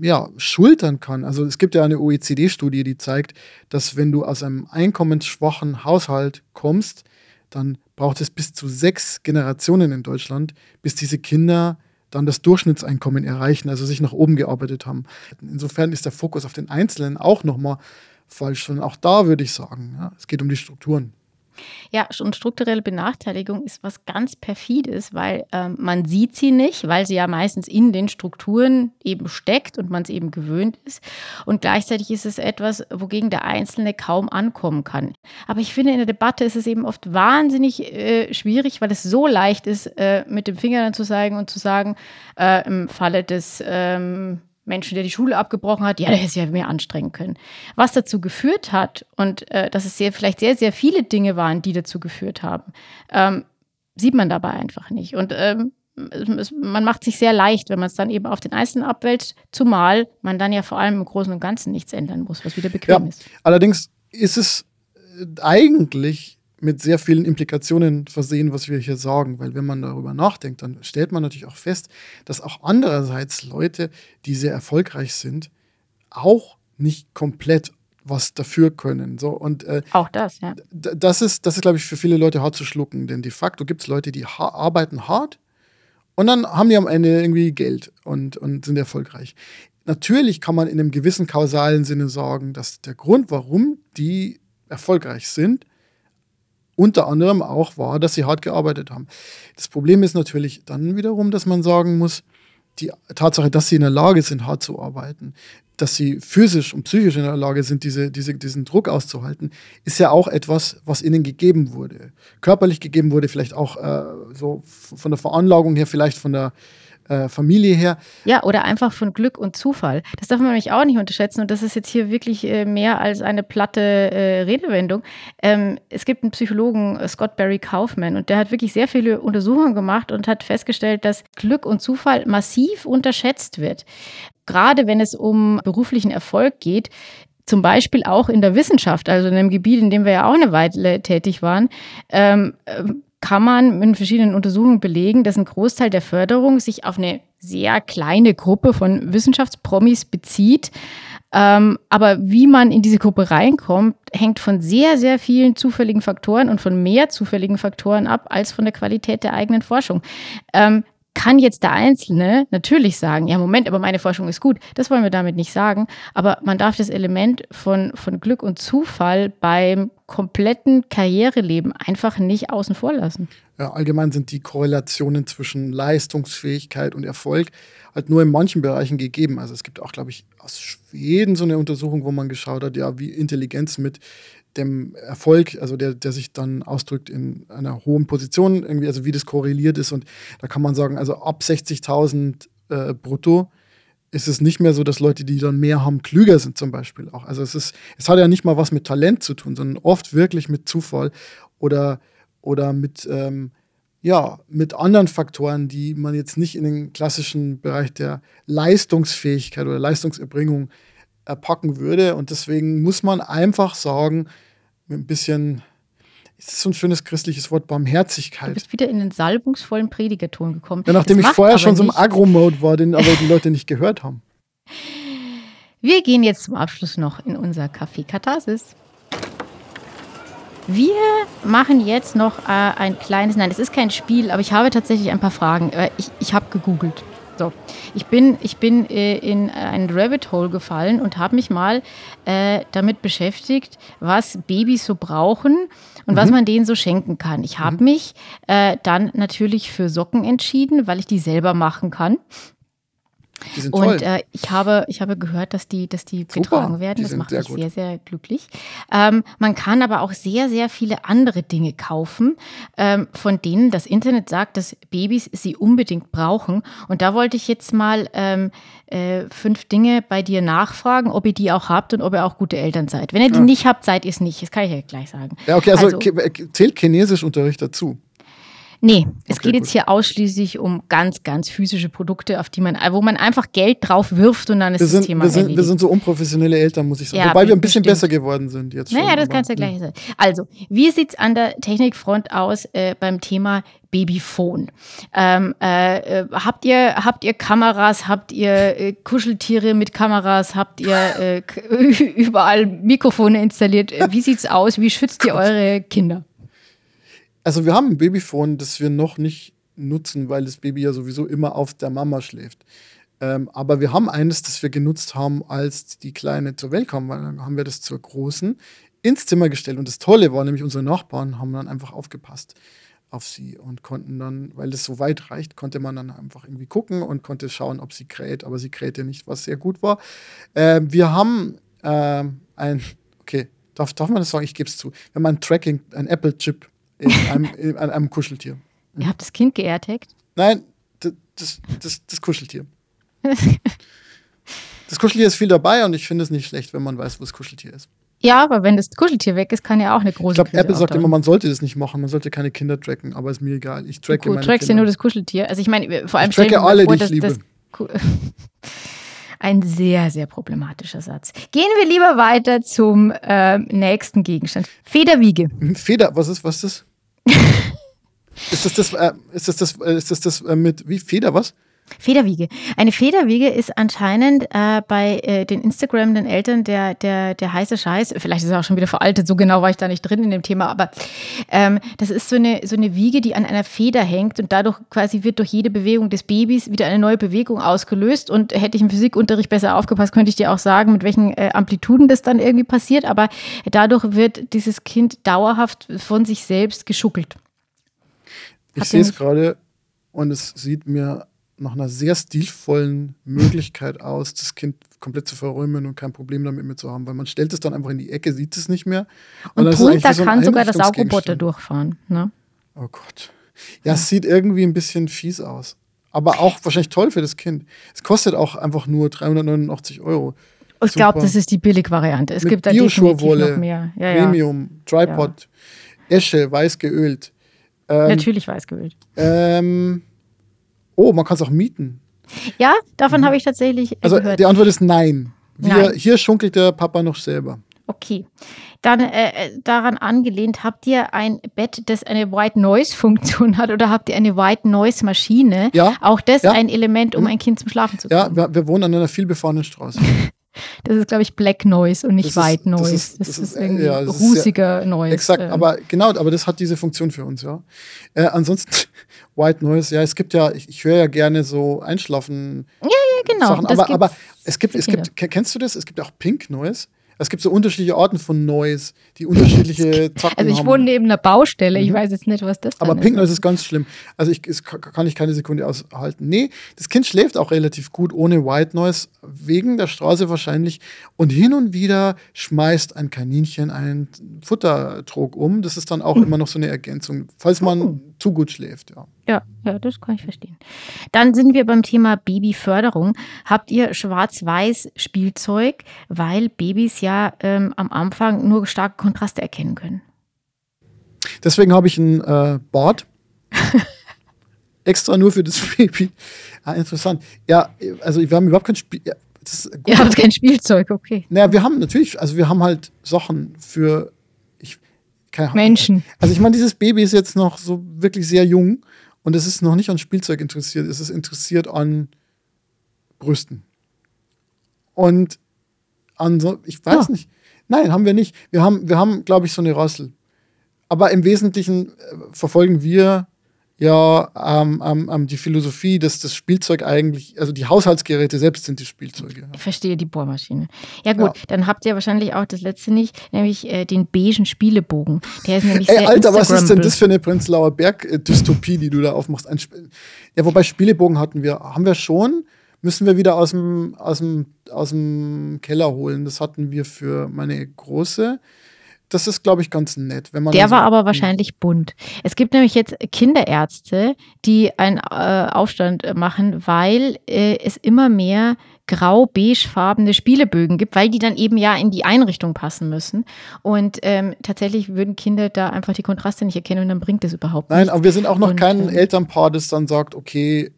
ja, schultern kann. Also es gibt ja eine OECD-Studie, die zeigt, dass wenn du aus einem einkommensschwachen Haushalt kommst, dann braucht es bis zu sechs Generationen in Deutschland, bis diese Kinder dann das Durchschnittseinkommen erreichen, also sich nach oben gearbeitet haben. Insofern ist der Fokus auf den Einzelnen auch nochmal falsch. Und auch da würde ich sagen, ja, es geht um die Strukturen. Ja, und strukturelle Benachteiligung ist was ganz perfides, weil ähm, man sieht sie nicht, weil sie ja meistens in den Strukturen eben steckt und man es eben gewöhnt ist. Und gleichzeitig ist es etwas, wogegen der Einzelne kaum ankommen kann. Aber ich finde, in der Debatte ist es eben oft wahnsinnig äh, schwierig, weil es so leicht ist, äh, mit dem Finger dann zu zeigen und zu sagen, äh, im Falle des ähm, Menschen, der die Schule abgebrochen hat, ja, der hätte sich ja mehr anstrengen können. Was dazu geführt hat und äh, dass es sehr, vielleicht sehr, sehr viele Dinge waren, die dazu geführt haben, ähm, sieht man dabei einfach nicht. Und ähm, es, man macht sich sehr leicht, wenn man es dann eben auf den Einzelnen abwälzt, zumal man dann ja vor allem im Großen und Ganzen nichts ändern muss, was wieder bequem ja, ist. Allerdings ist es äh, eigentlich mit sehr vielen Implikationen versehen, was wir hier sagen. Weil wenn man darüber nachdenkt, dann stellt man natürlich auch fest, dass auch andererseits Leute, die sehr erfolgreich sind, auch nicht komplett was dafür können. So, und, äh, auch das, ja. Das ist, das ist, glaube ich, für viele Leute hart zu schlucken, denn de facto gibt es Leute, die ha arbeiten hart und dann haben die am Ende irgendwie Geld und, und sind erfolgreich. Natürlich kann man in einem gewissen kausalen Sinne sagen, dass der Grund, warum die erfolgreich sind, unter anderem auch war, dass sie hart gearbeitet haben. Das Problem ist natürlich dann wiederum, dass man sagen muss, die Tatsache, dass sie in der Lage sind, hart zu arbeiten, dass sie physisch und psychisch in der Lage sind, diese, diese, diesen Druck auszuhalten, ist ja auch etwas, was ihnen gegeben wurde. Körperlich gegeben wurde, vielleicht auch äh, so von der Veranlagung her, vielleicht von der äh, Familie her. Ja, oder einfach von Glück und Zufall. Das darf man nämlich auch nicht unterschätzen und das ist jetzt hier wirklich äh, mehr als eine platte äh, Redewendung. Ähm, es gibt einen Psychologen, äh, Scott Barry Kaufman, und der hat wirklich sehr viele Untersuchungen gemacht und hat festgestellt, dass Glück und Zufall massiv unterschätzt wird. Gerade wenn es um beruflichen Erfolg geht, zum Beispiel auch in der Wissenschaft, also in einem Gebiet, in dem wir ja auch eine Weile tätig waren, ähm, kann man in verschiedenen Untersuchungen belegen, dass ein Großteil der Förderung sich auf eine sehr kleine Gruppe von Wissenschaftspromis bezieht. Ähm, aber wie man in diese Gruppe reinkommt, hängt von sehr, sehr vielen zufälligen Faktoren und von mehr zufälligen Faktoren ab als von der Qualität der eigenen Forschung. Ähm, kann jetzt der Einzelne natürlich sagen, ja, Moment, aber meine Forschung ist gut. Das wollen wir damit nicht sagen. Aber man darf das Element von, von Glück und Zufall beim kompletten Karriereleben einfach nicht außen vor lassen. Ja, allgemein sind die Korrelationen zwischen Leistungsfähigkeit und Erfolg halt nur in manchen Bereichen gegeben. Also es gibt auch, glaube ich, aus Schweden so eine Untersuchung, wo man geschaut hat, ja, wie Intelligenz mit dem Erfolg, also der, der sich dann ausdrückt in einer hohen Position, irgendwie, also wie das korreliert ist. Und da kann man sagen, also ab 60.000 äh, brutto ist es nicht mehr so, dass Leute, die dann mehr haben, klüger sind zum Beispiel auch. Also es ist, es hat ja nicht mal was mit Talent zu tun, sondern oft wirklich mit Zufall oder, oder mit, ähm, ja, mit anderen Faktoren, die man jetzt nicht in den klassischen Bereich der Leistungsfähigkeit oder Leistungserbringung äh, packen würde. Und deswegen muss man einfach sagen, mit ein bisschen ist so ein schönes christliches Wort, Barmherzigkeit. Du bist wieder in den salbungsvollen Predigerton gekommen. Ja, nachdem das ich vorher schon so im Agro-Mode war, den aber die Leute nicht gehört haben. [laughs] Wir gehen jetzt zum Abschluss noch in unser Café Katharsis. Wir machen jetzt noch äh, ein kleines, nein, es ist kein Spiel, aber ich habe tatsächlich ein paar Fragen. Äh, ich, ich habe gegoogelt. So, ich bin, ich bin äh, in ein Rabbit Hole gefallen und habe mich mal äh, damit beschäftigt, was Babys so brauchen und mhm. was man denen so schenken kann. Ich habe mhm. mich äh, dann natürlich für Socken entschieden, weil ich die selber machen kann. Die sind und äh, ich, habe, ich habe gehört, dass die, dass die Super. getragen werden. Die das macht mich gut. sehr, sehr glücklich. Ähm, man kann aber auch sehr, sehr viele andere Dinge kaufen, ähm, von denen das Internet sagt, dass Babys sie unbedingt brauchen. Und da wollte ich jetzt mal ähm, äh, fünf Dinge bei dir nachfragen, ob ihr die auch habt und ob ihr auch gute Eltern seid. Wenn ihr die ja. nicht habt, seid ihr es nicht. Das kann ich ja gleich sagen. Ja, okay, also, also zählt Chinesischunterricht dazu? Nee, es okay, geht jetzt hier ausschließlich um ganz, ganz physische Produkte, auf die man, wo man einfach Geld drauf wirft und dann ist wir sind, das Thema wir sind, wir sind so unprofessionelle Eltern, muss ich sagen. Ja, Wobei wir ein bisschen besser geworden sind jetzt. Naja, schon, das kannst du ja gleich sagen. Also, wie sieht es an der Technikfront aus äh, beim Thema Babyphone. Ähm, äh, äh, habt ihr habt ihr Kameras, habt ihr äh, Kuscheltiere mit Kameras, habt ihr äh, [laughs] überall Mikrofone installiert? Äh, wie sieht's aus? Wie schützt ihr eure Kinder? Also wir haben ein Babyphone, das wir noch nicht nutzen, weil das Baby ja sowieso immer auf der Mama schläft. Ähm, aber wir haben eines, das wir genutzt haben, als die Kleine zur Welt kam, weil dann haben wir das zur Großen ins Zimmer gestellt. Und das Tolle war nämlich, unsere Nachbarn haben dann einfach aufgepasst auf sie und konnten dann, weil das so weit reicht, konnte man dann einfach irgendwie gucken und konnte schauen, ob sie kräht, aber sie krähte nicht, was sehr gut war. Äh, wir haben äh, ein, okay, darf, darf man das sagen? Ich gebe es zu. Wir haben ein Tracking, ein Apple-Chip in einem, in einem Kuscheltier. Ihr habt das Kind geairtagt? Nein, das, das, das, Kuscheltier. [laughs] das Kuscheltier ist viel dabei und ich finde es nicht schlecht, wenn man weiß, wo das Kuscheltier ist. Ja, aber wenn das Kuscheltier weg ist, kann ja auch eine große Ich glaube, Apple sagt immer, man sollte das nicht machen, man sollte keine Kinder tracken, aber ist mir egal. Ich tracke du meine trackst ja nur das Kuscheltier. Also ich meine, vor allem ich tracke alle, vor, die ich liebe. [laughs] Ein sehr, sehr problematischer Satz. Gehen wir lieber weiter zum äh, nächsten Gegenstand. Federwiege. Feder, was ist, was ist das? Ist das das, äh, ist das, das, äh, ist das, das äh, mit, wie, Feder, was? Federwiege. Eine Federwiege ist anscheinend äh, bei äh, den Instagram-den Eltern der, der, der heiße Scheiß. Vielleicht ist es auch schon wieder veraltet, so genau war ich da nicht drin in dem Thema, aber ähm, das ist so eine, so eine Wiege, die an einer Feder hängt und dadurch quasi wird durch jede Bewegung des Babys wieder eine neue Bewegung ausgelöst. Und hätte ich im Physikunterricht besser aufgepasst, könnte ich dir auch sagen, mit welchen äh, Amplituden das dann irgendwie passiert. Aber dadurch wird dieses Kind dauerhaft von sich selbst geschuckelt. Ich sehe es gerade und es sieht mir nach einer sehr stilvollen Möglichkeit aus, das Kind komplett zu verräumen und kein Problem damit mehr zu haben, weil man stellt es dann einfach in die Ecke, sieht es nicht mehr. Und, und drunter so kann sogar das Saugroboter durchfahren. Ne? Oh Gott. Ja, es sieht irgendwie ein bisschen fies aus. Aber auch wahrscheinlich toll für das Kind. Es kostet auch einfach nur 389 Euro. Ich glaube, das ist die Billigvariante. Es Mit gibt da definitiv noch mehr. Ja, Premium, Tripod, ja. Esche, weiß geölt. Ähm, Natürlich weiß geölt. Ähm, oh, man kann es auch mieten. Ja, davon mhm. habe ich tatsächlich also, gehört. Die Antwort ist nein. Wir, nein. Hier schunkelt der Papa noch selber. Okay. Dann äh, äh, daran angelehnt, habt ihr ein Bett, das eine White Noise Funktion hat oder habt ihr eine White Noise Maschine? Ja. Auch das ja. ein Element, um mhm. ein Kind zum Schlafen zu bringen. Ja, wir, wir wohnen an einer vielbefahrenen Straße. [laughs] Das ist, glaube ich, Black Noise und nicht das White ist, Noise. Das ist, das das ist irgendwie ja, rußiger ja, Noise. Exakt, ähm. aber genau, aber das hat diese Funktion für uns, ja. Äh, ansonsten, [laughs] White Noise, ja, es gibt ja, ich, ich höre ja gerne so Einschlafen. Ja, ja, genau. Sachen, aber, aber es gibt, es gibt, kennst du das? Es gibt auch Pink Noise. Es gibt so unterschiedliche Arten von Noise, die unterschiedliche [laughs] Zacken Also ich haben. wohne neben einer Baustelle, ich Mhm. weiß jetzt nicht, was das Aber dann Pink ist. Noise ist ganz schlimm. Also ich es kann ich keine Sekunde aushalten. Nee, das Kind schläft auch relativ gut ohne White Noise, wegen der Straße wahrscheinlich. Und hin und wieder schmeißt ein Kaninchen einen Futtertrog um. Das ist dann auch immer noch so eine Ergänzung, falls man Oh. Zu gut schläft. Ja. Ja, ja, das kann ich verstehen. Dann sind wir beim Thema Babyförderung. Habt ihr schwarz-weiß Spielzeug, weil Babys ja ähm, am Anfang nur starke Kontraste erkennen können? Deswegen habe ich ein äh, Bad. [laughs] Extra nur für das Baby. Ah, interessant. Ja, also wir haben überhaupt kein Spiel. Ja. Ihr habt kein Spielzeug, okay. Naja, wir haben natürlich, also wir haben halt Sachen für. Menschen. Also ich meine, dieses Baby ist jetzt noch so wirklich sehr jung und es ist noch nicht an Spielzeug interessiert. Es ist interessiert an Brüsten. Und an so, ich weiß Ja. nicht. Nein, haben wir nicht. Wir haben, wir haben, glaube ich, so eine Rassel. Aber im Wesentlichen äh, verfolgen wir ja ähm, ähm, ähm, die Philosophie, dass das Spielzeug eigentlich, also die Haushaltsgeräte selbst sind die Spielzeuge. Ich verstehe die Bohrmaschine. Ja gut, Ja. dann habt ihr wahrscheinlich auch das letzte nicht, nämlich äh, den beigen Spielebogen. Der ist nämlich Ey, sehr Alter, was ist denn das für eine Prenzlauer Berg-Dystopie, die du da aufmachst? Ein Sp ja, wobei Spielebogen hatten wir, haben wir schon, müssen wir wieder aus dem, aus dem, aus dem Keller holen. Das hatten wir für meine Große. Das ist, glaube ich, ganz nett. Wenn man Der so- war aber wahrscheinlich bunt. Es gibt nämlich jetzt Kinderärzte, die einen äh, Aufstand äh, machen, weil äh, es immer mehr grau-beigefarbene Spielebögen gibt, weil die dann eben ja in die Einrichtung passen müssen. Und ähm, tatsächlich würden Kinder da einfach die Kontraste nicht erkennen und dann bringt es überhaupt Nein, nichts. aber wir sind auch noch Und, kein ähm, Elternpaar, das dann sagt, okay,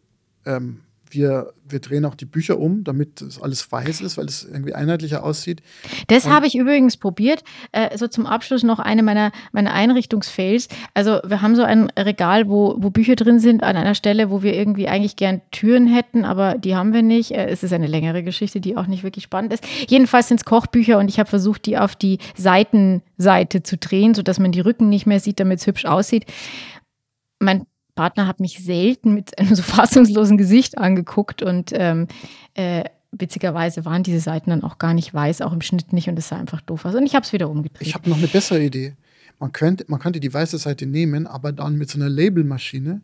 ähm, wir, wir drehen auch die Bücher um, damit das alles weiß ist, weil es irgendwie einheitlicher aussieht. Das habe ich übrigens probiert. Äh, so zum Abschluss noch eine meiner, meiner Einrichtungsfails. Also wir haben so ein Regal, wo, wo Bücher drin sind, an einer Stelle, wo wir irgendwie eigentlich gern Türen hätten, aber die haben wir nicht. Äh, es ist eine längere Geschichte, die auch nicht wirklich spannend ist. Jedenfalls sind es Kochbücher und ich habe versucht, die auf die Seitenseite zu drehen, sodass man die Rücken nicht mehr sieht, damit es hübsch aussieht. Mein Partner hat mich selten mit [laughs] einem so fassungslosen Gesicht angeguckt und ähm, äh, witzigerweise waren diese Seiten dann auch gar nicht weiß, auch im Schnitt nicht und es sah einfach doof aus. Und ich habe es wieder umgedreht. Ich habe noch eine bessere Idee. Man könnte, man könnte die weiße Seite nehmen, aber dann mit so einer Labelmaschine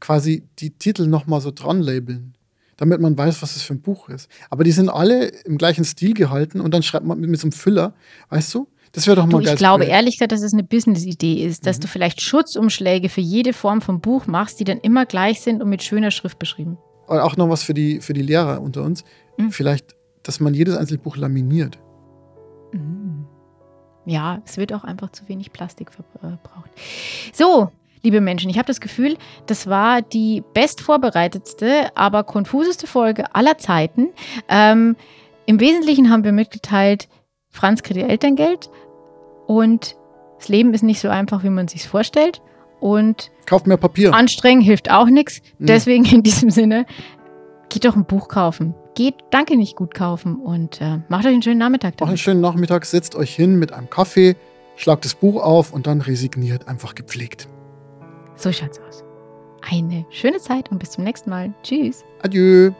quasi die Titel nochmal so dran labeln, damit man weiß, was es für ein Buch ist. Aber die sind alle im gleichen Stil gehalten und dann schreibt man mit, mit so einem Füller, weißt du? Das wäre doch mal Du, ich glaube Projekt. ehrlich gesagt, dass es eine Business-Idee ist, Mhm. dass du vielleicht Schutzumschläge für jede Form von Buch machst, die dann immer gleich sind und mit schöner Schrift beschrieben. Und auch noch was für die, für die Lehrer unter uns. Mhm. Vielleicht, dass man jedes einzelne Buch laminiert. Ja, es wird auch einfach zu wenig Plastik verbraucht. So, liebe Menschen, ich habe das Gefühl, das war die bestvorbereitetste, aber konfuseste Folge aller Zeiten. Ähm, Im Wesentlichen haben wir mitgeteilt, Franz kriegt ihr Elterngeld und das Leben ist nicht so einfach, wie man sich vorstellt. Und Kauft mehr Papier. anstrengen hilft auch nichts. Mhm. Deswegen in diesem Sinne, geht doch ein Buch kaufen. Geht Danke nicht gut kaufen und äh, macht euch einen schönen Nachmittag. Auch einen damit. schönen Nachmittag. Setzt euch hin mit einem Kaffee, schlagt das Buch auf und dann resigniert, einfach gepflegt. So schaut's aus. Eine schöne Zeit und bis zum nächsten Mal. Tschüss. Adieu.